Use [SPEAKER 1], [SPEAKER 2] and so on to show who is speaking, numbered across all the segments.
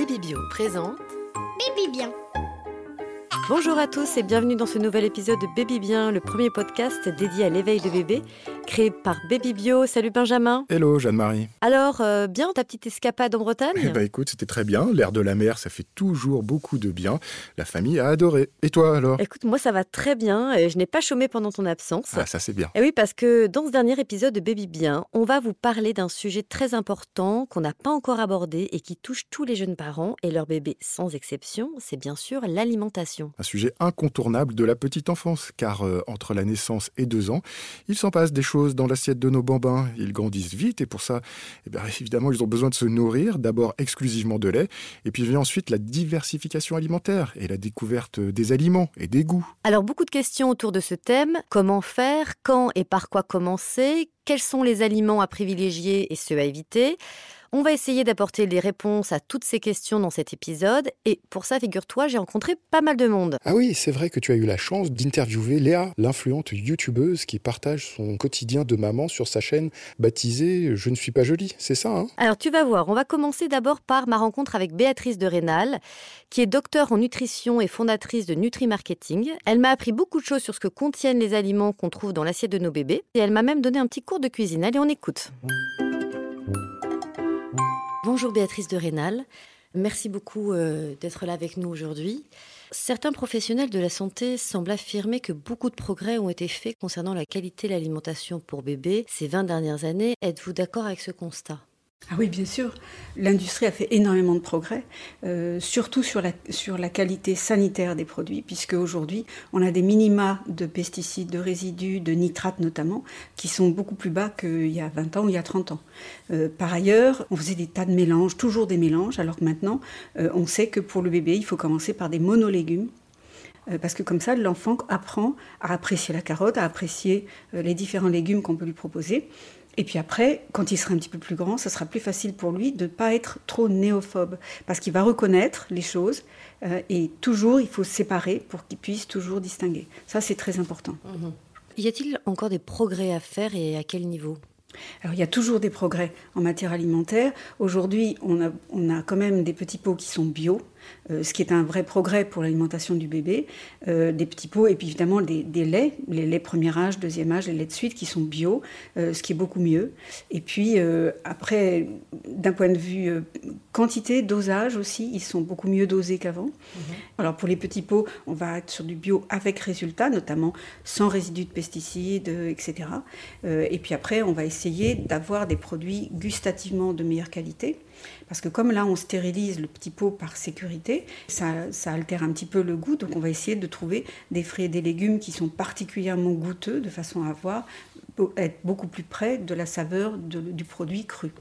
[SPEAKER 1] Baby Bio présente
[SPEAKER 2] Baby bien.
[SPEAKER 1] Bonjour à tous et bienvenue dans ce nouvel épisode de Baby Bien, le premier podcast dédié à l'éveil de bébé, créé par Baby Bio. Salut Benjamin.
[SPEAKER 3] Hello Jeanne-Marie.
[SPEAKER 1] Alors, euh, bien ta petite escapade en Bretagne?
[SPEAKER 3] Eh ben écoute, c'était très bien. L'air de la mer, ça fait toujours beaucoup de bien. La famille a adoré. Et toi alors?
[SPEAKER 1] Écoute, moi ça va très bien je n'ai pas chômé pendant ton absence.
[SPEAKER 3] Ah, ça c'est bien.
[SPEAKER 1] Et oui, parce que dans ce dernier épisode de Baby Bien, on va vous parler d'un sujet très important qu'on n'a pas encore abordé et qui touche tous les jeunes parents et leurs bébés sans exception, c'est bien sûr l'alimentation.
[SPEAKER 3] Un sujet incontournable de la petite enfance, car euh, entre la naissance et deux ans, il s'en passe des choses dans l'assiette de nos bambins. Ils grandissent vite et pour ça, eh évidemment, ils ont besoin de se nourrir, d'abord exclusivement de lait, et puis vient ensuite la diversification alimentaire et la découverte des aliments et des goûts.
[SPEAKER 1] Alors beaucoup de questions autour de ce thème. Comment faire? Quand et par quoi commencer? Quels sont les aliments à privilégier et ceux à éviter? On va essayer d'apporter les réponses à toutes ces questions dans cet épisode. Et pour ça, figure-toi, j'ai rencontré pas mal de monde.
[SPEAKER 3] Ah oui, c'est vrai que tu as eu la chance d'interviewer Léa, l'influente youtubeuse qui partage son quotidien de maman sur sa chaîne baptisée Je ne suis pas jolie, c'est ça hein?
[SPEAKER 1] Alors tu vas voir, on va commencer d'abord par ma rencontre avec Béatrice de Rénal, qui est docteur en nutrition et fondatrice de Nutri Marketing. Elle m'a appris beaucoup de choses sur ce que contiennent les aliments qu'on trouve dans l'assiette de nos bébés. Et elle m'a même donné un petit cours de cuisine. Allez, on écoute. Bonjour Béatrice de Rénal. Merci beaucoup euh, d'être là avec nous aujourd'hui. Certains professionnels de la santé semblent affirmer que beaucoup de progrès ont été faits concernant la qualité de l'alimentation pour bébés ces 20 dernières années. Êtes-vous d'accord avec ce constat?
[SPEAKER 4] Ah oui, bien sûr. L'industrie a fait énormément de progrès, euh, surtout sur la, qualité sanitaire des produits, puisque aujourd'hui, on a des minima de pesticides, de résidus, de nitrates notamment, qui sont beaucoup plus bas qu'il y a 20 ans ou il y a 30 ans. Euh, par ailleurs, on faisait des tas de mélanges, toujours des mélanges, alors que maintenant, euh, on sait que pour le bébé, il faut commencer par des monolégumes parce que comme ça, l'enfant apprend à apprécier la carotte, à apprécier les différents légumes qu'on peut lui proposer. Et puis après, quand il sera un petit peu plus grand, ça sera plus facile pour lui de ne pas être trop néophobe, parce qu'il va reconnaître les choses, euh, et toujours, il faut séparer pour qu'il puisse toujours distinguer. Ça, c'est très important.
[SPEAKER 1] Mhm. Y a-t-il encore des progrès à faire et à quel niveau?
[SPEAKER 4] Alors, il y a toujours des progrès en matière alimentaire. Aujourd'hui, on a, on a, quand même des petits pots qui sont bio, euh, ce qui est un vrai progrès pour l'alimentation du bébé, euh, des petits pots et puis évidemment des, laits, les laits premier âge, deuxième âge, les laits de suite qui sont bio, euh, ce qui est beaucoup mieux. Et puis après, d'un point de vue quantité, dosage aussi, ils sont beaucoup mieux dosés qu'avant. Mhm. Alors pour les petits pots, on va être sur du bio avec résultat, notamment sans résidus de pesticides, etc. et puis après, on va essayer d'avoir des produits gustativement de meilleure qualité. Parce que comme là, on stérilise le petit pot par sécurité, ça, altère un petit peu le goût. Donc on va essayer de trouver des fruits et des légumes qui sont particulièrement goûteux, de façon à avoir, être beaucoup plus près de la saveur du produit cru.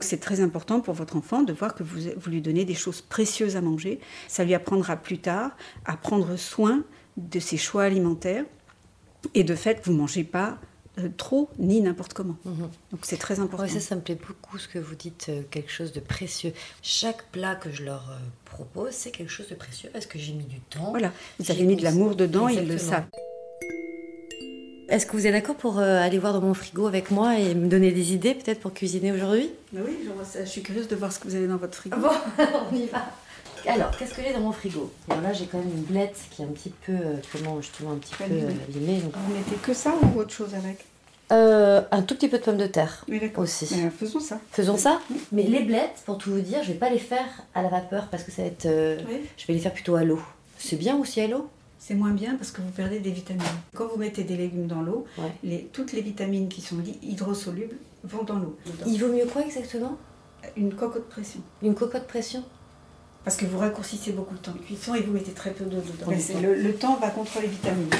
[SPEAKER 4] C'est très important pour votre enfant de voir que vous, vous lui donnez des choses précieuses à manger. Ça lui apprendra plus tard à prendre soin de ses choix alimentaires. Et de fait, vous ne mangez pas euh, trop ni n'importe comment. Mhm. Donc c'est très important.
[SPEAKER 1] ça, ça me plaît beaucoup ce que vous dites, euh, quelque chose de précieux. Chaque plat que je leur euh, propose, c'est quelque chose de précieux parce que j'ai mis du temps.
[SPEAKER 4] Voilà, vous avez mis de l'amour dedans, ils le savent.
[SPEAKER 1] Est-ce que vous êtes d'accord pour aller voir dans mon frigo avec moi et me donner des idées peut-être pour cuisiner aujourd'hui?
[SPEAKER 4] Oui, je suis curieuse de voir ce que vous avez dans votre frigo.
[SPEAKER 1] Bon, on y va. Alors, qu'est-ce que j'ai dans mon frigo? Alors là, j'ai quand même une blette qui est un petit peu, comment justement, un petit peu abîmée.
[SPEAKER 4] Vous mettez que ça ou autre chose avec?
[SPEAKER 1] Euh, un tout petit peu de pommes de terre
[SPEAKER 4] oui,
[SPEAKER 1] aussi.
[SPEAKER 4] Mais, faisons ça.
[SPEAKER 1] Faisons ça. Mais les blettes, pour tout vous dire, je vais pas les faire à la vapeur parce que ça va être. Euh, je vais les faire plutôt à l'eau. C'est bien aussi à l'eau?
[SPEAKER 4] C'est moins bien parce que vous perdez des vitamines. Quand vous mettez des légumes dans l'eau, toutes les vitamines qui sont hydrosolubles vont dans l'eau.
[SPEAKER 1] Il vaut mieux quoi exactement?
[SPEAKER 4] Une cocotte pression.
[SPEAKER 1] Une cocotte pression?
[SPEAKER 4] Parce que vous raccourcissez beaucoup de temps de cuisson et vous mettez très peu d'eau dedans. Le, le, temps va contre les vitamines.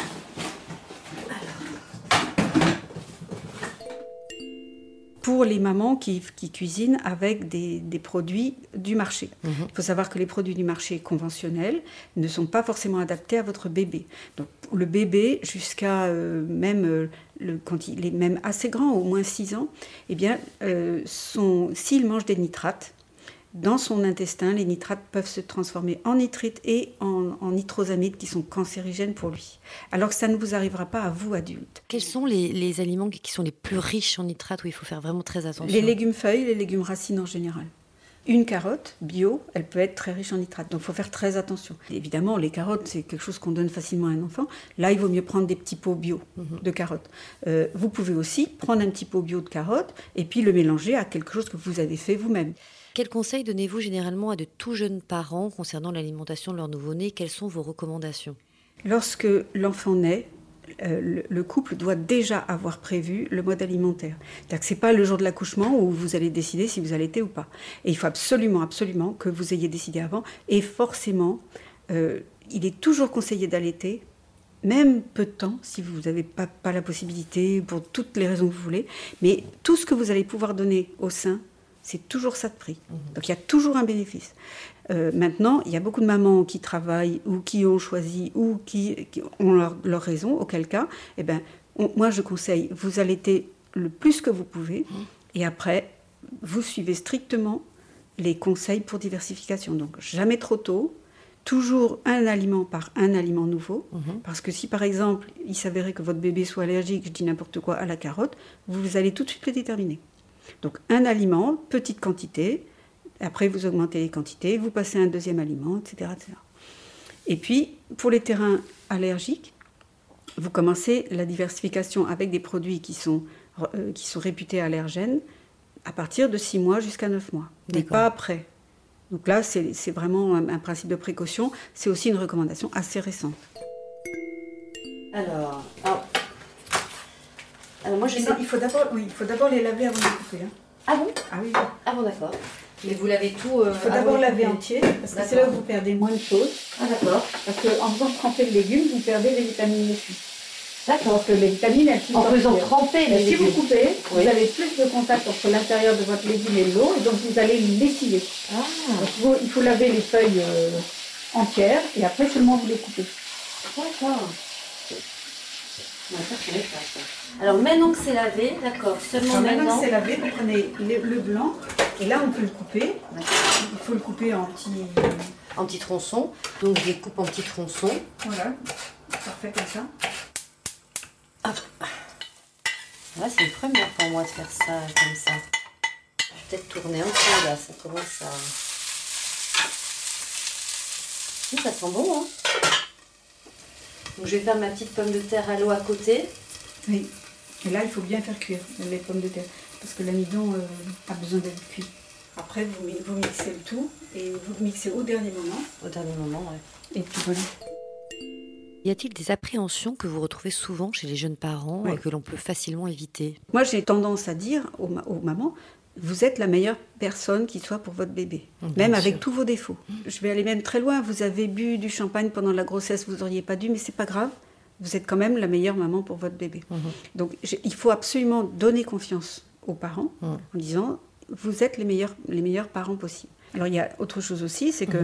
[SPEAKER 4] pour les mamans qui, cuisinent avec des, produits du marché. Mhm. Il faut savoir que les produits du marché conventionnels ne sont pas forcément adaptés à votre bébé. Donc le bébé, jusqu'à euh, même euh, le, quand il est même assez grand, au moins 6 ans, eh bien, euh, s'il mange des nitrates, dans son intestin, les nitrates peuvent se transformer en nitrites et en, en, nitrosamides qui sont cancérigènes pour lui. Alors que ça ne vous arrivera pas à vous, adultes.
[SPEAKER 1] Quels sont les, aliments qui sont les plus riches en nitrates où il faut faire vraiment très attention?
[SPEAKER 4] Les légumes feuilles, les légumes racines en général. Une carotte bio, elle peut être très riche en nitrates, donc il faut faire très attention. évidemment, les carottes, c'est quelque chose qu'on donne facilement à un enfant. Là, il vaut mieux prendre des petits pots bio mhm. de carottes. Euh, vous pouvez aussi prendre un petit pot bio de carottes et puis le mélanger à quelque chose que vous avez fait vous-même.
[SPEAKER 1] Quels conseils donnez-vous généralement à de tout jeunes parents concernant l'alimentation de leur nouveau-né? Quelles sont vos recommandations?
[SPEAKER 4] Lorsque l'enfant naît, euh, le, couple doit déjà avoir prévu le mode alimentaire. C'est-à-dire que ce n'est pas le jour de l'accouchement où vous allez décider si vous allaitez ou pas. Et il faut absolument, absolument que vous ayez décidé avant. Et forcément, euh, il est toujours conseillé d'allaiter, même peu de temps, si vous n'avez pas, pas la possibilité, pour toutes les raisons que vous voulez. Mais tout ce que vous allez pouvoir donner au sein, c'est toujours ça de prix. Donc il y a toujours un bénéfice. Euh, maintenant, il y a beaucoup de mamans qui travaillent ou qui ont choisi ou qui, ont leur, raison, auquel cas, eh ben, moi je conseille, vous allaitez le plus que vous pouvez et après, vous suivez strictement les conseils pour diversification. Donc jamais trop tôt, toujours un aliment par un aliment nouveau, parce que si par exemple il s'avérait que votre bébé soit allergique, je dis n'importe quoi, à la carotte, vous allez tout de suite le déterminer. Donc un aliment, petite quantité, après, vous augmentez les quantités, vous passez un deuxième aliment, etc., Et puis, pour les terrains allergiques, vous commencez la diversification avec des produits qui sont, euh, qui sont réputés allergènes à partir de 6 mois jusqu'à 9 mois, mais pas après. Donc là, c'est vraiment un, principe de précaution. C'est aussi une recommandation assez récente.
[SPEAKER 1] Alors, alors, moi, je
[SPEAKER 4] il faut d'abord oui, les laver avant de couper. Hein.
[SPEAKER 1] Ah bon?
[SPEAKER 4] Ah oui.
[SPEAKER 1] Ah bon, d'accord. Mais vous lavez tout. Euh,
[SPEAKER 4] il faut d'abord laver entier, parce que c'est là où vous perdez moins de choses.
[SPEAKER 1] Ah d'accord.
[SPEAKER 4] Parce qu'en faisant tremper le légume, vous perdez les vitamines dessus.
[SPEAKER 1] D'accord.
[SPEAKER 4] Parce que les vitamines, elles
[SPEAKER 1] En faisant tremper les
[SPEAKER 4] légumes. Si vous coupez, vous avez plus de contact entre l'intérieur de votre légume et l'eau, et donc vous allez l'étirer. Ah. Donc il faut, laver les feuilles euh, entières, et après seulement vous les coupez.
[SPEAKER 1] D'accord. Alors maintenant que c'est lavé, d'accord, seulement maintenant.
[SPEAKER 4] Maintenant que c'est lavé, vous prenez le blanc et là on peut le couper. Il faut le couper en petits.
[SPEAKER 1] En petits tronçons. Donc je les coupe en petits tronçons.
[SPEAKER 4] Voilà, parfait comme ça. Hop.
[SPEAKER 1] Là c'est une première pour moi de faire ça comme ça. Je vais peut-être tourner un peu là, ça commence à. ça sent bon hein donc je vais faire ma petite pomme de terre à l'eau à côté.
[SPEAKER 4] Oui. Et là, il faut bien faire cuire les pommes de terre. Parce que l'amidon euh, a besoin d'être cuit. Après, vous, vous, mixez le tout et vous mixez au dernier moment.
[SPEAKER 1] Au dernier moment, oui.
[SPEAKER 4] Et puis voilà.
[SPEAKER 1] Y a-t-il des appréhensions que vous retrouvez souvent chez les jeunes parents et que l'on peut facilement éviter?
[SPEAKER 4] Moi, j'ai tendance à dire aux, aux mamans vous êtes la meilleure personne qui soit pour votre bébé, mmh, même avec tous vos défauts. Je vais aller même très loin. Vous avez bu du champagne pendant la grossesse, vous n'auriez pas dû, mais c'est pas grave. Vous êtes quand même la meilleure maman pour votre bébé. Mmh. Donc il faut absolument donner confiance aux parents mmh. en disant vous êtes les meilleurs, les meilleurs parents possibles. Alors il y a autre chose aussi, c'est que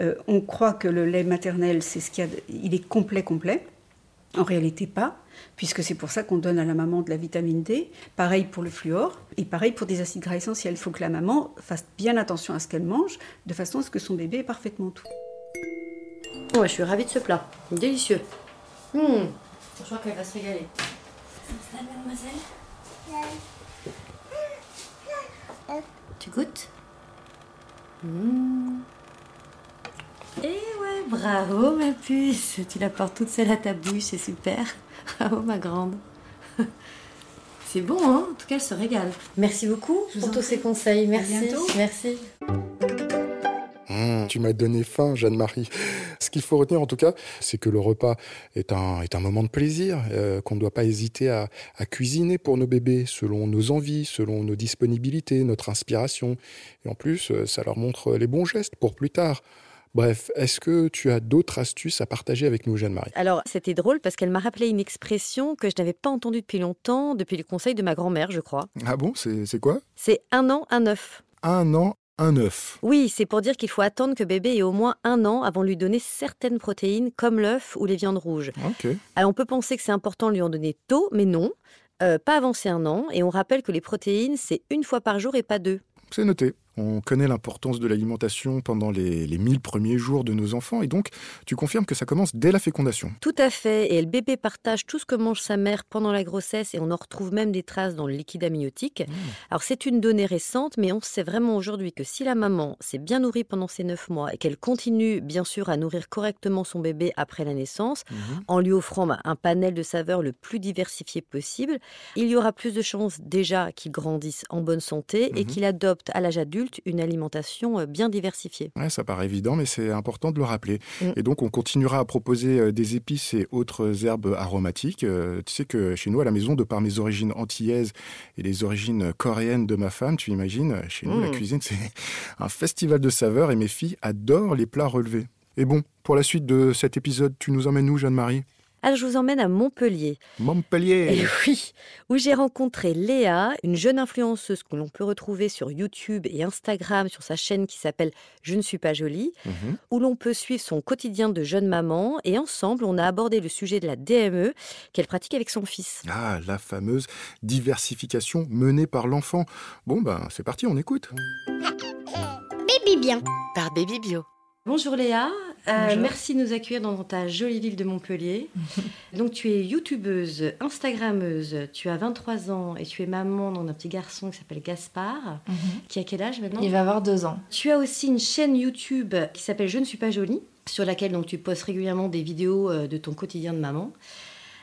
[SPEAKER 4] euh, on croit que le lait maternel, c'est ce qu'il y a, il est complet complet. En réalité, pas, puisque c'est pour ça qu'on donne à la maman de la vitamine D. Pareil pour le fluor et pareil pour des acides gras essentiels. Il faut que la maman fasse bien attention à ce qu'elle mange, de façon à ce que son bébé ait parfaitement tout.
[SPEAKER 1] Ouais, je suis ravie de ce plat. Délicieux. Mmh. Je crois qu'elle va se régaler. Ça mademoiselle Tu goûtes? Mmh. Eh ouais, bravo ma puce. Tu la portes toute seule à ta bouche, c'est super. Bravo ma grande. C'est bon, hein En tout cas, elle se régale. Merci beaucoup pour tous ces conseils. Merci. Merci.
[SPEAKER 3] Mmh, tu m'as donné faim, Jeanne-Marie. Ce qu'il faut retenir en tout cas, c'est que le repas est un, est un moment de plaisir, euh, qu'on ne doit pas hésiter à, à, cuisiner pour nos bébés selon nos envies, selon nos disponibilités, notre inspiration. Et en plus, euh, ça leur montre les bons gestes pour plus tard. Bref, est-ce que tu as d'autres astuces à partager avec nous, Jeanne-Marie?
[SPEAKER 1] Alors, c'était drôle parce qu'elle m'a rappelé une expression que je n'avais pas entendue depuis longtemps, depuis le conseil de ma grand-mère, je crois.
[SPEAKER 3] Ah bon? C'est quoi?
[SPEAKER 1] C'est un an, un œuf.
[SPEAKER 3] Un an, un œuf.
[SPEAKER 1] Oui, c'est pour dire qu'il faut attendre que bébé ait au moins un an avant de lui donner certaines protéines, comme l'œuf ou les viandes rouges.
[SPEAKER 3] Ok.
[SPEAKER 1] Alors, on peut penser que c'est important de lui en donner tôt, mais non. Euh, pas avancer un an, et on rappelle que les protéines, c'est une fois par jour et pas deux.
[SPEAKER 3] C'est noté. On connaît l'importance de l'alimentation pendant les, les 1000 premiers jours de nos enfants et donc tu confirmes que ça commence dès la fécondation.
[SPEAKER 1] Tout à fait, et le bébé partage tout ce que mange sa mère pendant la grossesse et on en retrouve même des traces dans le liquide amniotique. Alors c'est une donnée récente, mais on sait vraiment aujourd'hui que si la maman s'est bien nourrie pendant ces 9 mois et qu'elle continue bien sûr à nourrir correctement son bébé après la naissance,
[SPEAKER 3] Mhm.
[SPEAKER 1] en lui offrant bah, un panel de saveurs le plus diversifié possible, il y aura plus de chances déjà qu'il grandisse en bonne santé et
[SPEAKER 3] Mhm.
[SPEAKER 1] qu'il adopte à l'âge adulte une alimentation euh, bien diversifiée.
[SPEAKER 3] Ouais, ça paraît évident, mais c'est important de le rappeler.
[SPEAKER 1] Mm.
[SPEAKER 3] Et donc, on continuera à proposer euh, des épices et autres herbes aromatiques. Euh, tu sais que chez nous, à la maison, de par mes origines antillaises et les origines coréennes de ma femme, tu imagines, chez nous, la
[SPEAKER 1] Mm.
[SPEAKER 3] cuisine, c'est un festival de saveurs et mes filles adorent les plats relevés. Et bon, pour la suite de cet épisode, tu nous emmènes où, Jeanne-Marie?
[SPEAKER 1] Alors je vous emmène à Montpellier.
[SPEAKER 3] Montpellier
[SPEAKER 1] Et oui, où j'ai rencontré Léa, une jeune influenceuse que l'on peut retrouver sur YouTube et Instagram sur sa chaîne qui s'appelle Je ne suis pas jolie,
[SPEAKER 3] Mhm.
[SPEAKER 1] où l'on peut suivre son quotidien de jeune maman. Et ensemble, on a abordé le sujet de la DME qu'elle pratique avec son fils.
[SPEAKER 3] Ah, la fameuse diversification menée par l'enfant. Bon, ben, c'est parti, on écoute.
[SPEAKER 2] Baby bien.
[SPEAKER 5] Par Baby Bio.
[SPEAKER 1] Bonjour Léa, Euh, merci de nous accueillir dans ta jolie ville de Montpellier. Donc tu es youtubeuse, instagrammeuse, tu as 23 ans et tu es maman d'un petit garçon qui s'appelle Gaspard, qui a quel âge maintenant?
[SPEAKER 6] Il va avoir deux ans.
[SPEAKER 1] Tu as aussi une chaîne YouTube qui s'appelle Je ne suis pas jolie, sur laquelle donc, tu postes régulièrement des vidéos euh, de ton quotidien de maman.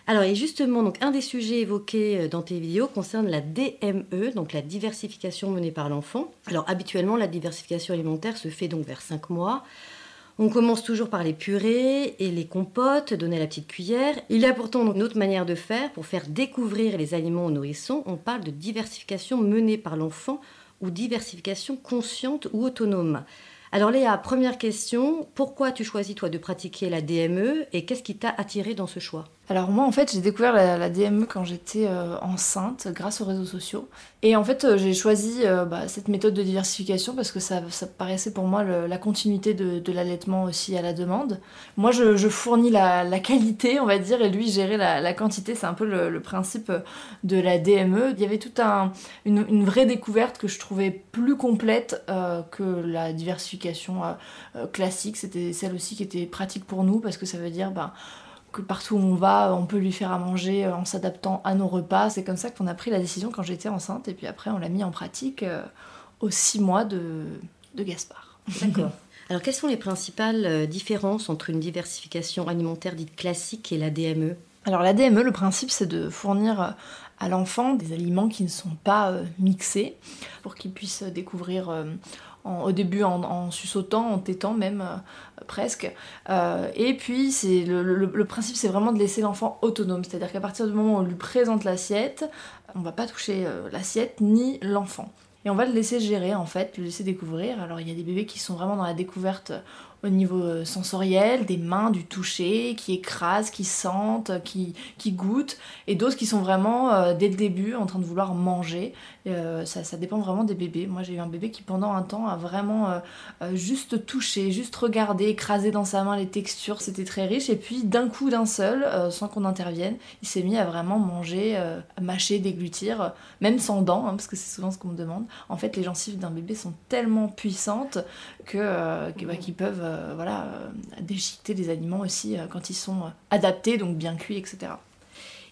[SPEAKER 1] Alors, et justement, donc, un des sujets évoqués euh, dans tes vidéos concerne la DME, donc la diversification menée par l'enfant. Alors, habituellement, la diversification alimentaire se fait donc vers 5 mois. On commence toujours par les purées et les compotes, donner la petite cuillère. Il y a pourtant une autre manière de faire pour faire découvrir les aliments aux nourrissons. On parle de diversification menée par l'enfant ou diversification consciente ou autonome. Alors Léa, première question, pourquoi tu choisis toi de pratiquer la DME et qu'est-ce qui t'a attiré dans ce choix?
[SPEAKER 6] Alors moi en fait j'ai découvert la, DME quand j'étais euh, enceinte grâce aux réseaux sociaux. Et en fait euh, j'ai choisi euh, bah, cette méthode de diversification parce que ça, paraissait pour moi la continuité de, l'allaitement aussi à la demande. Moi je, fournis la, qualité on va dire et lui gérer la, quantité. C'est un peu le, principe de la DME. Il y avait toute un, une, vraie découverte que je trouvais plus complète que la diversification classique. C'était celle aussi qui était pratique pour nous parce que ça veut dire... bah, que partout où on va, on peut lui faire à manger euh, en s'adaptant à nos repas. C'est comme ça qu'on a pris la décision quand j'étais enceinte et puis après on l'a mis en pratique euh, aux six mois de, de Gaspard.
[SPEAKER 1] D'accord. Alors quelles sont les principales euh, différences entre une diversification alimentaire dite classique et la DME
[SPEAKER 6] Alors la DME, le principe c'est de fournir à l'enfant des aliments qui ne sont pas mixés pour qu'il puisse découvrir au début en, en suçotant, en tétant même euh, presque. Euh, et puis le, principe c'est vraiment de laisser l'enfant autonome, c'est-à-dire qu'à partir du moment où on lui présente l'assiette, on va pas toucher euh, l'assiette ni l'enfant. Et on va le laisser gérer en fait, le laisser découvrir. Alors il y a des bébés qui sont vraiment dans la découverte au niveau euh, sensoriel, des mains, du toucher, qui écrasent, qui sentent, qui, goûtent, et d'autres qui sont vraiment euh, dès le début en train de vouloir manger. Euh, ça, dépend vraiment des bébés. Moi j'ai eu un bébé qui pendant un temps a vraiment juste touché, juste regardé, écrasé dans sa main les textures, c'était très riche, et puis d'un coup d'un seul, sans qu'on intervienne, il s'est mis à vraiment manger, à mâcher, déglutir, même sans dents, hein, parce que c'est souvent ce qu'on me demande. En fait les gencives d'un bébé sont tellement puissantes que, euh, bah, qu'ils peuvent euh, voilà, euh, déchiqueter des aliments aussi quand ils sont adaptés, donc bien cuits, etc.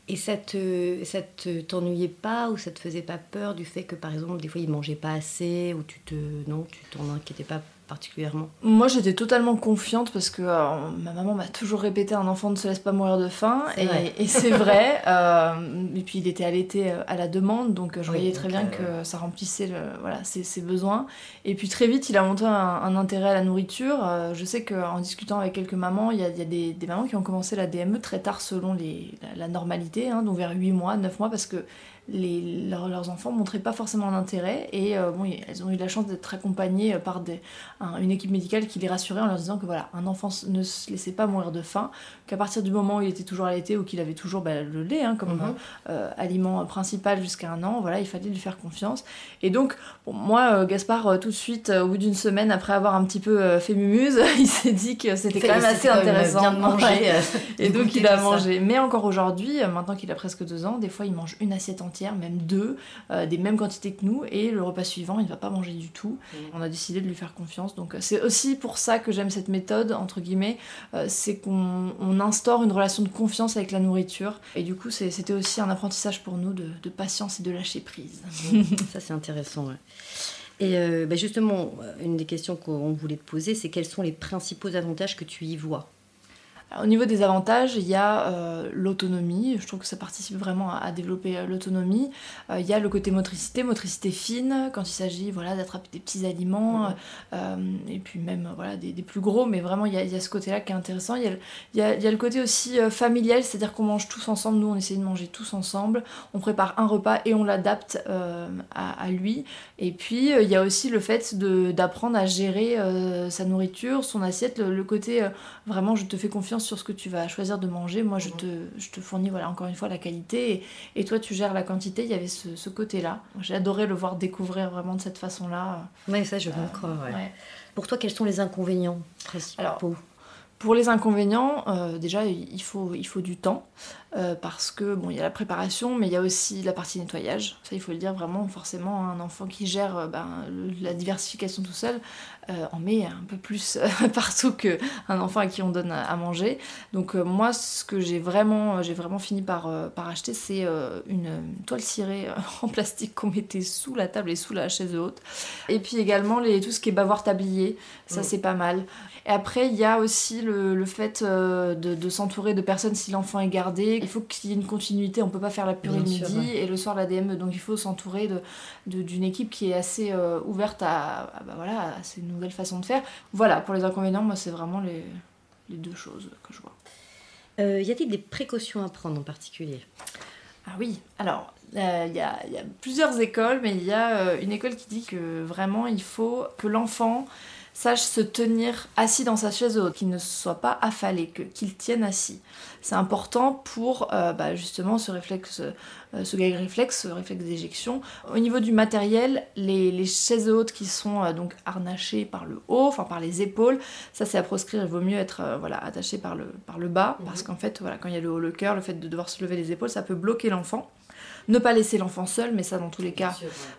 [SPEAKER 1] Et ça te, t'ennuyait pas ou ça te faisait pas peur du fait que par exemple des fois il mangeait pas assez ou tu te non tu t'en inquiétais pas particulièrement
[SPEAKER 6] Moi j'étais totalement confiante parce que euh, ma maman m'a toujours répété un enfant ne se laisse pas mourir de faim et, et c'est vrai. euh, et puis il était allaité euh, à la demande donc je
[SPEAKER 1] Oui,
[SPEAKER 6] voyais très bien
[SPEAKER 1] euh,
[SPEAKER 6] que ça remplissait le, voilà, ses, ses besoins. Et puis très vite il a montré un, un intérêt à la nourriture. Je sais qu'en discutant avec quelques mamans, il y a, il y a des, des mamans qui ont commencé la DME très tard selon les, la, la normalité, hein, donc vers 8 mois, 9 mois parce que les, leurs, leurs enfants montraient pas forcément d'intérêt et euh, bon, elles ont eu la chance d'être accompagnées euh, par des, un- une équipe médicale qui les rassurait en leur disant que voilà, un enfant ne se laissait pas mourir de faim, qu'à partir du moment où il était toujours allaité ou qu'il avait toujours bah, le lait hein, comme
[SPEAKER 1] Mhm.
[SPEAKER 6] euh, aliment principal jusqu'à un an, voilà, il fallait lui faire confiance. Et donc, bon, moi, Gaspard, tout de suite, au bout d'une semaine, après avoir un petit peu fait mumuse, il s'est dit que c'était quand même assez intéressant.
[SPEAKER 1] bien de manger
[SPEAKER 6] Et donc il a mangé. Mais encore aujourd'hui, maintenant qu'il a presque deux ans, des fois il mange une assiette entière entière, même deux, des mêmes quantités que nous, et le repas suivant, il ne va pas manger du tout. Mmh. On a décidé de lui faire confiance. Donc c'est aussi pour ça que j'aime cette méthode, entre guillemets, c'est qu'on instaure une relation de confiance avec la nourriture. Et du coup, c'était aussi un apprentissage pour nous de, de patience et de lâcher prise.
[SPEAKER 1] ça, c'est intéressant. Et euh, bah, justement, une des questions qu'on voulait te poser, c'est quels sont les principaux avantages que tu y vois?
[SPEAKER 6] Au niveau des avantages, il y a euh, l'autonomie, je trouve que ça participe vraiment à, développer euh, l'autonomie. Euh, il y a le côté motricité, motricité fine, quand il s'agit voilà, d'attraper des petits aliments, et puis même voilà, des, plus gros, mais vraiment il y a, ce côté-là qui est intéressant. Il y a, le côté aussi familial, c'est-à-dire qu'on mange tous ensemble, nous on essaie de manger tous ensemble, on prépare un repas et on l'adapte à, lui. Et puis il y a aussi le fait d'apprendre à gérer sa nourriture, son assiette, le côté vraiment je te fais confiance sur ce que tu vas choisir de manger. Moi, je, mhm. te, je te fournis, voilà, encore une fois, la qualité et, toi, tu gères la quantité. Il y avait ce, côté-là. J'ai adoré le voir découvrir vraiment de cette façon-là.
[SPEAKER 1] Oui, ça, je veux croire. Pour toi, quels sont les inconvénients
[SPEAKER 6] Alors, pour les inconvénients, euh, déjà, il faut, il faut du temps. Euh, parce que bon, il y a la préparation, mais il y a aussi la partie nettoyage. Ça, il faut le dire vraiment, forcément, un enfant qui gère euh, ben, la diversification tout seul euh, en met un peu plus partout qu'un enfant à qui on donne à, manger. Donc moi, ce que j'ai vraiment, j'ai vraiment fini par, par acheter, c'est une toile cirée en plastique qu'on mettait sous la table et sous la chaise haute. Et puis également les, tout ce qui est bavoir tablier, ça c'est pas mal. Et après, il y a aussi le, le fait de, de s'entourer de personnes si l'enfant est gardé, il faut qu'il y ait une continuité, on peut pas faire la purée midi et le soir la DME, donc il faut s'entourer d'une de, équipe qui est assez euh, ouverte à, bah voilà, à ces nouvelles façons de faire. Voilà, pour les inconvénients, moi c'est vraiment les, les, deux choses que je vois.
[SPEAKER 1] Euh, y a-t-il des précautions à prendre en particulier?
[SPEAKER 6] Ah oui, alors euh, il y, a, plusieurs écoles, mais il y a une école qui dit que vraiment il faut que l'enfant sache se tenir assis dans sa chaise haute, qu'il ne soit pas affalé, qu'il tienne assis. C'est important pour euh, bah, justement ce réflexe, euh, ce gag réflexe, ce réflexe d'éjection. Au niveau du matériel, les, chaises hautes qui sont euh, donc harnachées par le haut, enfin par les épaules, ça c'est à proscrire, il vaut mieux être voilà, attaché par le, par le bas, mhm. parce qu'en fait, voilà, quand il y a le haut le cœur, le fait de devoir se lever les épaules, ça peut bloquer l'enfant. Ne pas laisser l'enfant seul, mais ça dans tous les cas,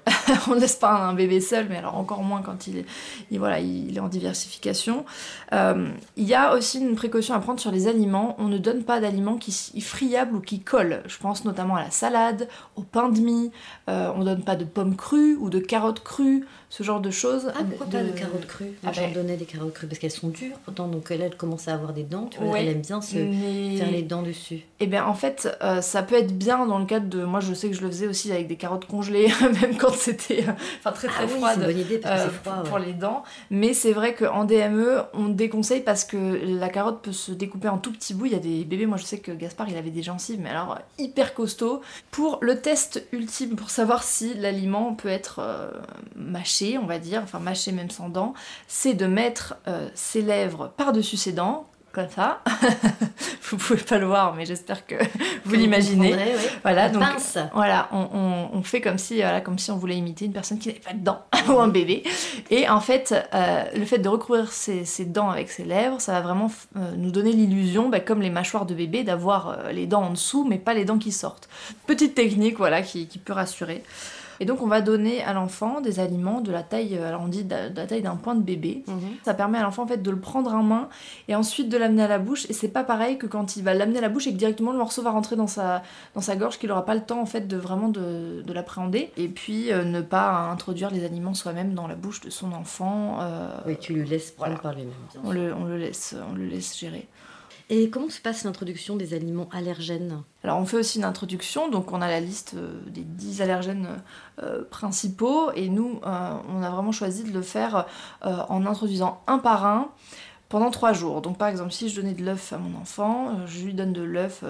[SPEAKER 6] on ne laisse pas un bébé seul, mais alors encore moins quand il est, voilà, il est en diversification. Euh, il y a aussi une précaution à prendre sur les aliments. On ne donne pas d'aliments qui friables ou qui collent. Je pense notamment à la salade, au pain de mie. Euh, on ne donne pas de pommes crues ou de carottes crues ce genre de choses.
[SPEAKER 1] Ah, pourquoi pas de carottes crues ah, j'en ben. donnais des carottes crues parce qu'elles sont dures, pourtant, donc elle, elle commence à avoir des dents, tu vois, elle aime bien se faire les dents dessus. Et
[SPEAKER 6] eh bien, en fait, euh, ça peut être bien dans le cadre de. Moi, je sais que je le faisais aussi avec des carottes congelées, même quand c'était euh, enfin, très très ah, froide
[SPEAKER 1] oui, une bonne idée parce que
[SPEAKER 6] froid, pour les dents. Mais c'est vrai qu'en DME, on déconseille parce que la carotte peut se découper en tout petits bouts. Il y a des bébés, moi je sais que Gaspard, il avait des gencives, mais alors hyper costaud. Pour le test ultime, pour savoir si l'aliment peut être euh, mâché, on va dire, enfin mâcher même sans dents, c'est de mettre euh, ses lèvres par-dessus ses dents, comme ça. vous pouvez pas le voir, mais j'espère que vous l'imaginez. Voilà, donc voilà, on, fait comme si, voilà, comme si on voulait imiter une personne qui n'avait pas de dents ou un bébé. Et en fait, euh, le fait de recouvrir ses, dents avec ses lèvres, ça va vraiment euh, nous donner l'illusion, bah, comme les mâchoires de bébé, d'avoir les dents en dessous, mais pas les dents qui sortent. Petite technique, voilà, qui peut rassurer. Et donc on va donner à l'enfant des aliments de la taille, euh, alors on dit de la taille d'un point de bébé. Mhm. Ça permet à l'enfant en fait de le prendre en main et ensuite de l'amener à la bouche. Et c'est pas pareil que quand il va l'amener à la bouche et que directement le morceau va rentrer dans sa, dans sa gorge, qu'il aura pas le temps en fait de vraiment de, de l'appréhender. Et puis euh, ne pas introduire les aliments soi-même dans la bouche de son enfant.
[SPEAKER 1] Euh, oui, tu lui laisses prendre par lui-même.
[SPEAKER 6] On le, on le laisse, on le laisse gérer.
[SPEAKER 1] Et comment se passe l'introduction des aliments allergènes?
[SPEAKER 6] Alors on fait aussi une introduction, donc on a la liste euh, des 10 allergènes euh, principaux et nous euh, on a vraiment choisi de le faire en introduisant un par un pendant trois jours. Donc par exemple si je donnais de l'œuf à mon enfant, je lui donne de l'œuf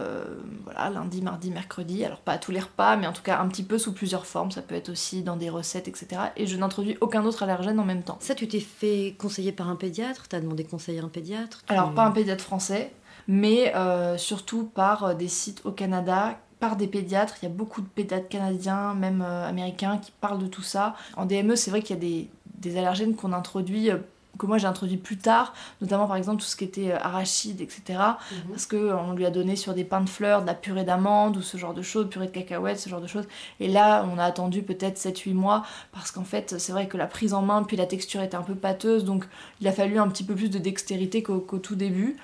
[SPEAKER 6] voilà, lundi, mardi, mercredi, alors pas à tous les repas, mais en tout cas un petit peu sous plusieurs formes, ça peut être aussi dans des recettes, etc. Et je n'introduis aucun autre allergène en même temps.
[SPEAKER 1] Ça tu t'es fait conseiller par un pédiatre? T'as demandé conseiller à un pédiatre?
[SPEAKER 6] Alors pas un pédiatre français, mais euh, surtout par euh, des sites au Canada par des pédiatres. Il y a beaucoup de pédiatres canadiens, même euh, américains, qui parlent de tout ça. En DME, c'est vrai qu'il y a des, allergènes qu'on introduit que moi j'ai introduit plus tard, notamment par exemple tout ce qui était euh, arachide, etc. Mhm. Parce qu'on lui a donné sur des pains de fleurs, de la purée d'amandes ou ce genre de choses, purée de cacahuètes, ce genre de choses. Et là, on a attendu peut-être 7-8 mois parce qu'en fait, c'est vrai que la prise en main, puis la texture était un peu pâteuse, donc il a fallu un petit peu plus de dextérité qu'au tout début.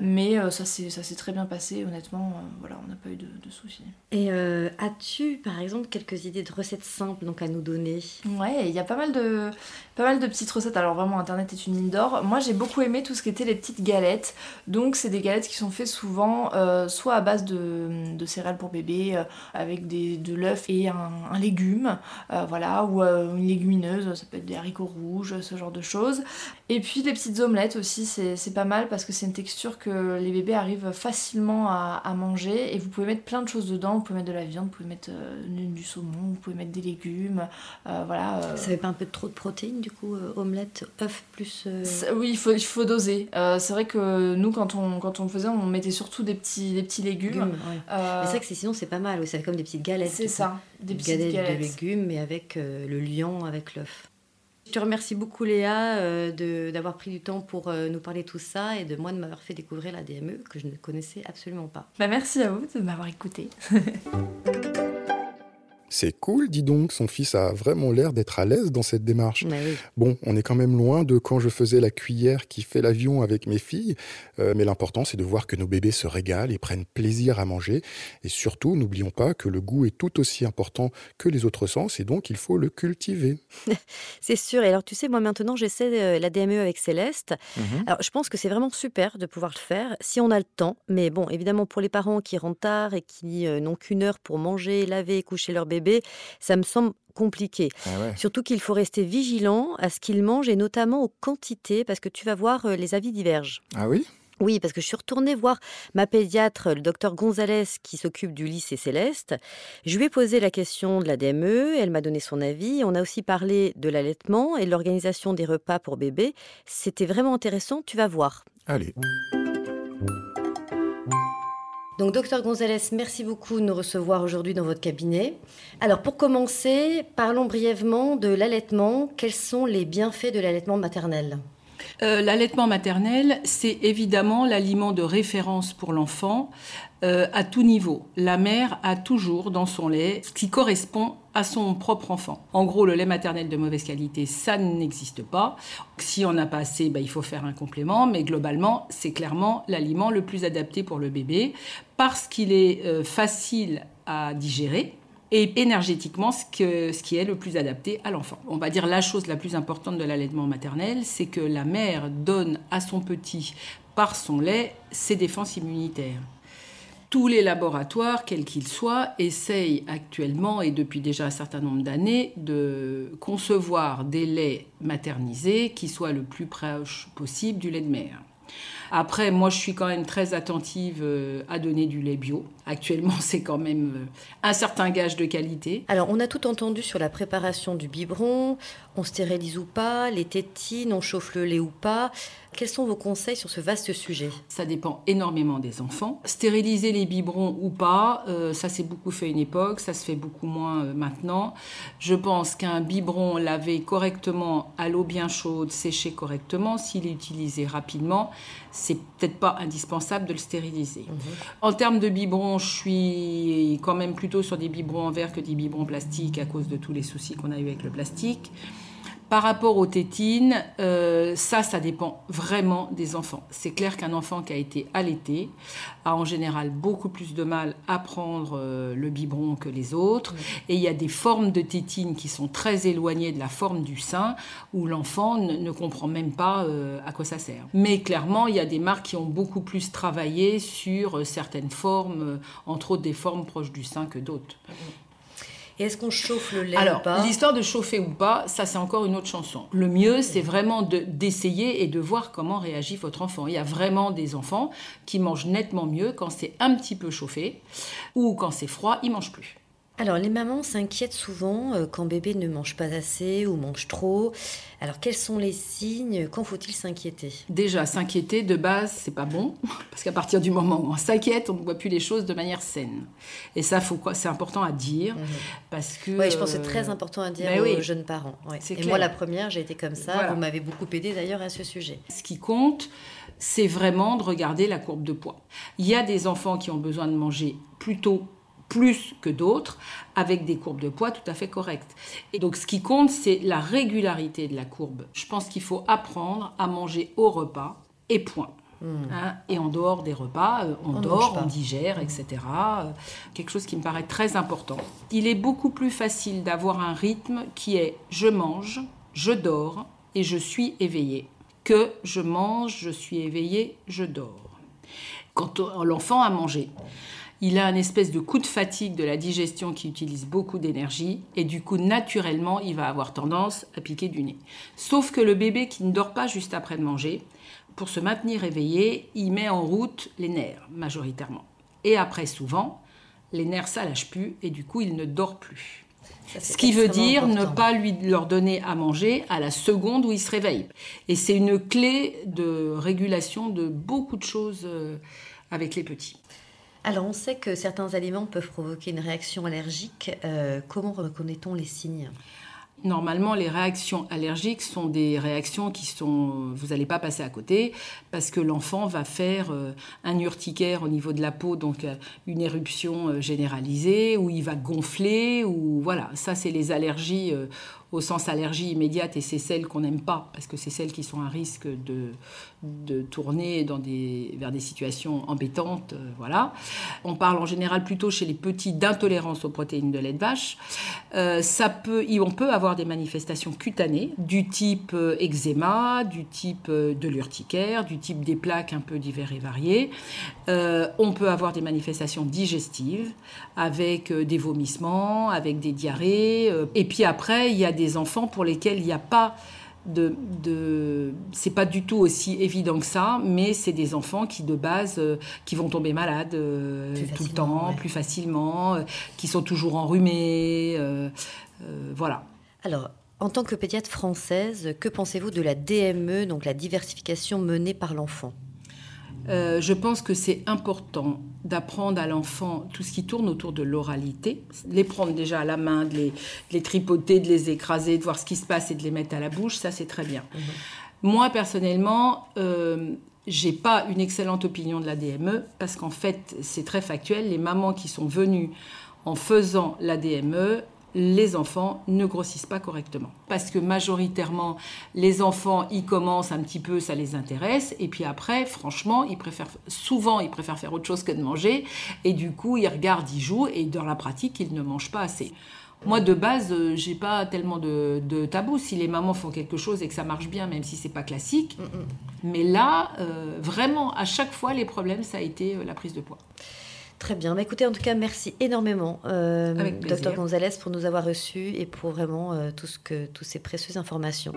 [SPEAKER 6] Mais euh, ça s'est très bien passé, honnêtement, euh, voilà, on n'a pas eu de, soucis.
[SPEAKER 1] Et as-tu par exemple quelques idées de recettes simples donc, à nous donner?
[SPEAKER 6] Ouais, il y a pas mal de, pas mal de petites recettes. Alors vraiment, Internet est une mine d'or. Moi, j'ai beaucoup aimé tout ce qui était les petites galettes. Donc, c'est des galettes qui sont faites souvent euh, soit à base de, céréales pour bébé, euh, avec des, de l'œuf et un, légume, euh, voilà, ou une légumineuse, ça peut être des haricots rouges, ce genre de choses. Et puis, les petites omelettes aussi, c'est pas mal parce que c'est une texture que les bébés arrivent facilement à, manger. Et vous pouvez mettre plein de choses dedans. Vous pouvez mettre de la viande, vous pouvez mettre du saumon, vous pouvez mettre des légumes, voilà.
[SPEAKER 1] Ça fait pas un peu trop de protéines du coup, omelette, œuf plus.
[SPEAKER 6] Oui, il faut, il faut doser. c'est vrai que nous, quand on, quand on faisait, on mettait surtout des petits, des petits légumes.
[SPEAKER 1] c'est vrai que sinon, c'est pas mal. C'est comme des petites galettes.
[SPEAKER 6] C'est ça,
[SPEAKER 1] des petites galettes, de légumes, mais avec le lion, avec l'œuf. Je te remercie beaucoup Léa euh, d'avoir pris du temps pour nous parler de tout ça et de moi de m'avoir fait découvrir la DME que je ne connaissais absolument pas.
[SPEAKER 6] Bah, merci à vous de m'avoir écouté.
[SPEAKER 3] C'est cool, dis donc, son fils a vraiment l'air d'être à l'aise dans cette démarche.
[SPEAKER 1] Bah
[SPEAKER 3] bon, on est quand même loin de quand je faisais la cuillère qui fait l'avion avec mes filles, euh, mais l'important c'est de voir que nos bébés se régalent et prennent plaisir à manger. Et surtout, n'oublions pas que le goût est tout aussi important que les autres sens et donc il faut le cultiver.
[SPEAKER 1] c'est sûr, et alors tu sais, moi maintenant j'essaie euh, la DME avec Céleste. Mhm. Alors je pense que c'est vraiment super de pouvoir le faire si on a le temps, mais bon, évidemment pour les parents qui rentrent tard et qui euh, n'ont qu'une heure pour manger, laver, coucher leur bébé, ça me semble compliqué.
[SPEAKER 3] Ah
[SPEAKER 1] Surtout qu'il faut rester vigilant à ce qu'il mange et notamment aux quantités parce que tu vas voir euh, les avis divergent.
[SPEAKER 3] Ah oui?
[SPEAKER 1] Oui, parce que je suis retournée voir ma pédiatre, le docteur Gonzalez, qui s'occupe du lycée Céleste. Je lui ai posé la question de la DME, elle m'a donné son avis. On a aussi parlé de l'allaitement et de l'organisation des repas pour bébés. C'était vraiment intéressant, tu vas voir.
[SPEAKER 3] Allez.
[SPEAKER 1] Donc, docteur Gonzalez, merci beaucoup de nous recevoir aujourd'hui dans votre cabinet. Alors, pour commencer, parlons brièvement de l'allaitement. Quels sont les bienfaits de l'allaitement maternel?
[SPEAKER 5] Euh, L'allaitement maternel, c'est évidemment l'aliment de référence pour l'enfant euh, à tout niveau. La mère a toujours dans son lait ce qui correspond à son propre enfant. En gros, le lait maternel de mauvaise qualité, ça n'existe pas. Si on n'a pas assez, bah, il faut faire un complément, mais globalement, c'est clairement l'aliment le plus adapté pour le bébé parce qu'il est euh, facile à digérer et énergétiquement ce, que, ce qui est le plus adapté à l'enfant. On va dire la chose la plus importante de l'allaitement maternel, c'est que la mère donne à son petit par son lait ses défenses immunitaires. Tous les laboratoires, quels qu'ils soient, essayent actuellement et depuis déjà un certain nombre d'années de concevoir des laits maternisés qui soient le plus proche possible du lait de mère. Après, moi, je suis quand même très attentive euh, à donner du lait bio. Actuellement, c'est quand même euh, un certain gage de qualité.
[SPEAKER 1] Alors, on a tout entendu sur la préparation du biberon, on stérilise ou pas, les tétines, on chauffe le lait ou pas. Quels sont vos conseils sur ce vaste sujet?
[SPEAKER 5] Ça dépend énormément des enfants. Stériliser les biberons ou pas, euh, ça s'est beaucoup fait à une époque, ça se fait beaucoup moins maintenant. Je pense qu'un biberon lavé correctement à l'eau bien chaude, séché correctement, s'il est utilisé rapidement, c'est peut-être pas indispensable de le stériliser. Mhm. En termes de biberons, je suis quand même plutôt sur des biberons en verre que des biberons plastiques à cause de tous les soucis qu'on a eu avec le plastique. Par rapport aux tétines, euh, ça, ça dépend vraiment des enfants. C'est clair qu'un enfant qui a été allaité a en général beaucoup plus de mal à prendre euh, le biberon que les autres. Et il y a des formes de tétines qui sont très éloignées de la forme du sein, où l'enfant ne, comprend même pas euh, à quoi ça sert. Mais clairement, il y a des marques qui ont beaucoup plus travaillé sur certaines formes, entre autres des formes proches du sein que d'autres.
[SPEAKER 1] Et est-ce qu'on chauffe le lait
[SPEAKER 5] Alors,
[SPEAKER 1] ou pas
[SPEAKER 5] l'histoire de chauffer ou pas, ça c'est encore une autre chanson. Le mieux, c'est vraiment d'essayer et de voir comment réagit votre enfant. Il y a vraiment des enfants qui mangent nettement mieux quand c'est un petit peu chauffé ou quand c'est froid, ils mangent plus.
[SPEAKER 1] Alors, les mamans s'inquiètent souvent euh, quand bébé ne mange pas assez ou mange trop. Alors, quels sont les signes? Quand faut-il s'inquiéter?
[SPEAKER 5] Déjà, s'inquiéter de base, c'est pas bon, parce qu'à partir du moment où on s'inquiète, on ne voit plus les choses de manière saine. Et ça, faut quoi C'est important à dire,
[SPEAKER 1] Mhm.
[SPEAKER 5] parce que.
[SPEAKER 1] Oui, je pense que c'est
[SPEAKER 5] euh,
[SPEAKER 1] très important à dire
[SPEAKER 5] ben
[SPEAKER 1] aux
[SPEAKER 5] oui.
[SPEAKER 1] jeunes parents. ouais. Et
[SPEAKER 5] clair.
[SPEAKER 1] moi, la première, j'ai été comme ça.
[SPEAKER 5] Voilà.
[SPEAKER 1] Vous m'avez beaucoup aidé d'ailleurs à ce sujet.
[SPEAKER 5] Ce qui compte, c'est vraiment de regarder la courbe de poids. Il y a des enfants qui ont besoin de manger plutôt plus que d'autres, avec des courbes de poids tout à fait correctes. Et donc ce qui compte, c'est la régularité de la courbe. Je pense qu'il faut apprendre à manger au repas et point. Hein, et en dehors des repas, euh, on,
[SPEAKER 1] On
[SPEAKER 5] dort, on digère, etc. Euh, quelque chose qui me paraît très important. Il est beaucoup plus facile d'avoir un rythme qui est je mange, je dors et je suis éveillé que je mange, je suis éveillé, je dors. Quand on- l'enfant a mangé, il a un espèce de coup de fatigue de la digestion qui utilise beaucoup d'énergie et du coup naturellement il va avoir tendance à piquer du nez. Sauf que le bébé qui ne dort pas juste après de manger, pour se maintenir éveillé, il met en route les nerfs majoritairement. Et après souvent, les nerfs ça lâche plus et du coup il ne dort plus.
[SPEAKER 1] Ça,
[SPEAKER 5] Ce qui veut dire ne pas lui leur donner à manger à la seconde où il se réveille. Et c'est une clé de régulation de beaucoup de choses euh, avec les petits.
[SPEAKER 1] Alors, on sait que certains aliments peuvent provoquer une réaction allergique. Euh, comment reconnaît-on les signes?
[SPEAKER 5] Normalement, les réactions allergiques sont des réactions qui sont. Vous n'allez pas passer à côté parce que l'enfant va faire euh, un urticaire au niveau de la peau, donc euh, une éruption généralisée, ou il va gonfler, ou voilà. Ça, c'est les allergies au sens allergie immédiate et c'est celles qu'on n'aime pas parce que c'est celles qui sont à risque de, de tourner dans des, vers des situations embêtantes. euh, voilà. On parle en général plutôt chez les petits d'intolérance aux protéines de lait de vache. Euh, ça peut, on peut avoir des manifestations cutanées du type euh, eczéma, du type de l'urticaire, du type des plaques un peu divers et variés. Euh, on peut avoir des manifestations digestives avec des vomissements, avec des diarrhées. et puis après, il y a des enfants pour lesquels il n'y a pas de, de c'est pas du tout aussi évident que ça, mais c'est des enfants qui de base euh, qui vont tomber malades euh, tout le temps,
[SPEAKER 1] ouais.
[SPEAKER 5] plus facilement, euh, qui sont toujours enrhumés, voilà.
[SPEAKER 1] Alors, en tant que pédiatre française, que pensez-vous de la DME, donc la diversification menée par l'enfant?
[SPEAKER 5] Euh, je pense que c'est important d'apprendre à l'enfant tout ce qui tourne autour de l'oralité, les prendre déjà à la main, de les, de les tripoter, de les écraser, de voir ce qui se passe et de les mettre à la bouche, ça c'est très bien. Moi personnellement, euh, j'ai pas une excellente opinion de la DME parce qu'en fait c'est très factuel. Les mamans qui sont venues en faisant la DME, les enfants ne grossissent pas correctement. Parce que majoritairement, les enfants, ils commencent un petit peu, ça les intéresse, et puis après, franchement, ils préfèrent, souvent, ils préfèrent faire autre chose que de manger, et du coup, ils regardent, ils jouent, et dans la pratique, ils ne mangent pas assez. Moi, de base, euh, j'ai pas tellement de, de tabou. Si les mamans font quelque chose et que ça marche bien, même si c'est pas classique. Mais là, euh, vraiment, à chaque fois, les problèmes, ça a été euh, la prise de poids.
[SPEAKER 1] Très bien. Bah, écoutez, en tout cas, merci énormément, euh, docteur Gonzalez, pour nous avoir reçus et pour vraiment euh, tout ce que, toutes ces précieuses informations.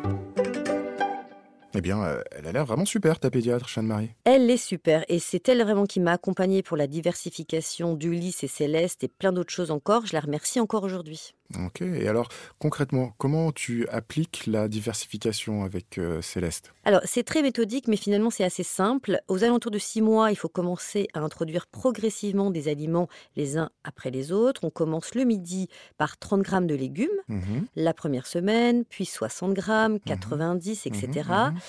[SPEAKER 3] Eh bien, euh, elle a l'air vraiment super, ta pédiatre, Jeanne-Marie.
[SPEAKER 1] Elle est super et c'est elle vraiment qui m'a accompagnée pour la diversification d'Ulysse et Céleste et plein d'autres choses encore. Je la remercie encore aujourd'hui.
[SPEAKER 3] Ok, et alors, concrètement, comment tu appliques la diversification avec euh, Céleste?
[SPEAKER 1] Alors, c'est très méthodique, mais finalement, c'est assez simple. Aux alentours de six mois, il faut commencer à introduire progressivement des aliments les uns après les autres. On commence le midi par 30 grammes de légumes
[SPEAKER 3] Mhm,
[SPEAKER 1] la première semaine, puis 60 grammes, 90, etc.
[SPEAKER 3] mhm, mhm.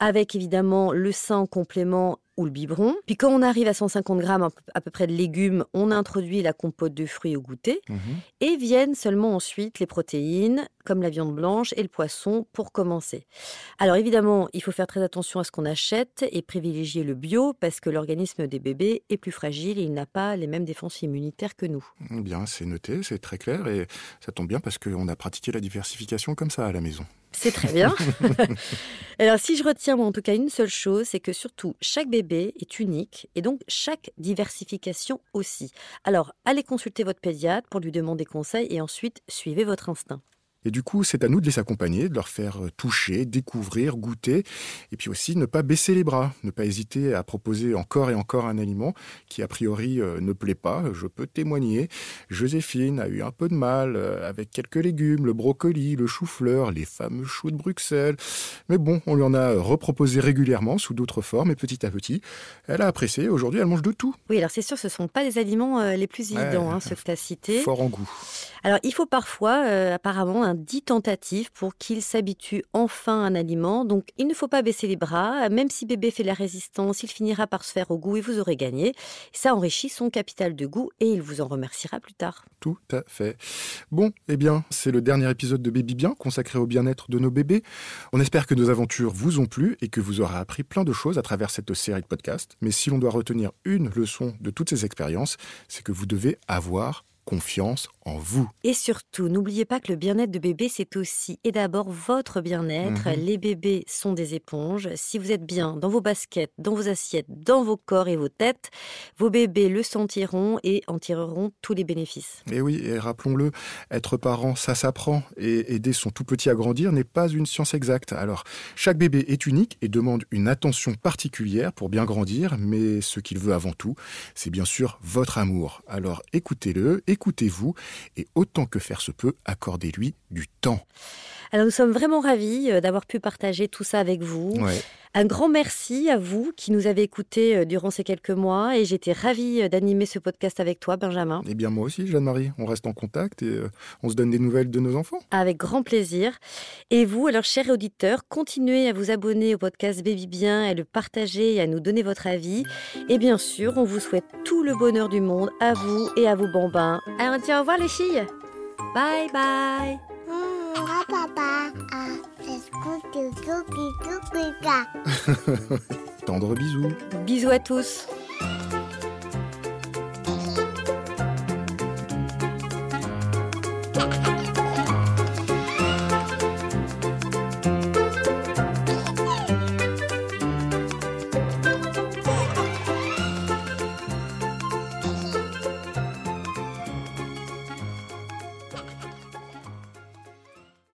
[SPEAKER 1] Avec évidemment le sein en complément ou le biberon. Puis quand on arrive à 150 grammes à peu- près de légumes, on introduit la compote de fruits au goûter.
[SPEAKER 3] mhm.
[SPEAKER 1] Et viennent seulement ensuite les protéines, comme la viande blanche et le poisson, pour commencer. Alors évidemment, il faut faire très attention à ce qu'on achète et privilégier le bio parce que l'organisme des bébés est plus fragile et il n'a pas les mêmes défenses immunitaires que nous.
[SPEAKER 3] Eh Bien, c'est noté, c'est très clair, et ça tombe bien parce qu'on a pratiqué la diversification comme ça à la maison.
[SPEAKER 1] C'est très bien. Alors si je retiens moi, en tout cas une seule chose, c'est que surtout chaque bébé est unique et donc chaque diversification aussi. Alors allez consulter votre pédiatre pour lui demander conseil et ensuite suivez votre instinct.
[SPEAKER 3] Et du coup, c'est à nous de les accompagner, de leur faire euh, toucher, découvrir, goûter, et puis aussi ne pas baisser les bras, ne pas hésiter à proposer encore et encore un aliment qui a priori euh, ne plaît pas. Je peux témoigner, Joséphine a eu un peu de mal euh, avec quelques légumes, le brocoli, le chou-fleur, les fameux choux de Bruxelles. Mais bon, on lui en a reproposé régulièrement sous d'autres formes, et petit à petit, elle a apprécié. Aujourd'hui, elle mange de tout.
[SPEAKER 1] Oui, alors c'est sûr, ce ne sont pas les aliments les plus évidents, hein, ceux que tu as cités.
[SPEAKER 3] Fort en goût.
[SPEAKER 1] Alors, il faut parfois, apparemment, un dix tentatives pour qu'il s'habitue enfin à un aliment. Donc, il ne faut pas baisser les bras. Même si bébé fait la résistance, il finira par se faire au goût et vous aurez gagné. Ça enrichit son capital de goût et il vous en remerciera plus tard.
[SPEAKER 3] Tout à fait. Bon, eh bien, c'est le dernier épisode de Baby Bien consacré au bien-être de nos bébés. On espère que nos aventures vous ont plu et que vous aurez appris plein de choses à travers cette série de podcasts. Mais si l'on doit retenir une leçon de toutes ces expériences, c'est que vous devez avoir confiance en vous.
[SPEAKER 1] Et surtout, n'oubliez pas que le bien-être de bébé, c'est aussi et d'abord votre bien-être. Mhm. Les bébés sont des éponges. Si vous êtes bien dans vos baskets, dans vos assiettes, dans vos corps et vos têtes, vos bébés le sentiront et en tireront tous les bénéfices.
[SPEAKER 3] Et oui, et rappelons-le, être parent, ça s'apprend. Et aider son tout petit à grandir n'est pas une science exacte. Alors, chaque bébé est unique et demande une attention particulière pour bien grandir, mais ce qu'il veut avant tout, c'est bien sûr votre amour. Alors écoutez-le, écoutez écoutez-vous et autant que faire se peut, accordez-lui du temps.
[SPEAKER 1] Alors nous sommes vraiment ravis euh, d'avoir pu partager tout ça avec vous. Un grand merci à vous qui nous avez écoutés euh, durant ces quelques mois et j'étais ravie euh, d'animer ce podcast avec toi, Benjamin.
[SPEAKER 3] Eh bien moi aussi, Jeanne-Marie, on reste en contact et on se donne des nouvelles de nos enfants.
[SPEAKER 1] Avec grand plaisir. Et vous, alors chers auditeurs, continuez à vous abonner au podcast Baby Bien, à le partager et à nous donner votre avis. Et bien sûr, on vous souhaite tout le bonheur du monde à vous et à vos bambins. Alors on dit au revoir les filles. Bye bye. Papa
[SPEAKER 3] Tendre bisous.
[SPEAKER 1] Bisous à tous.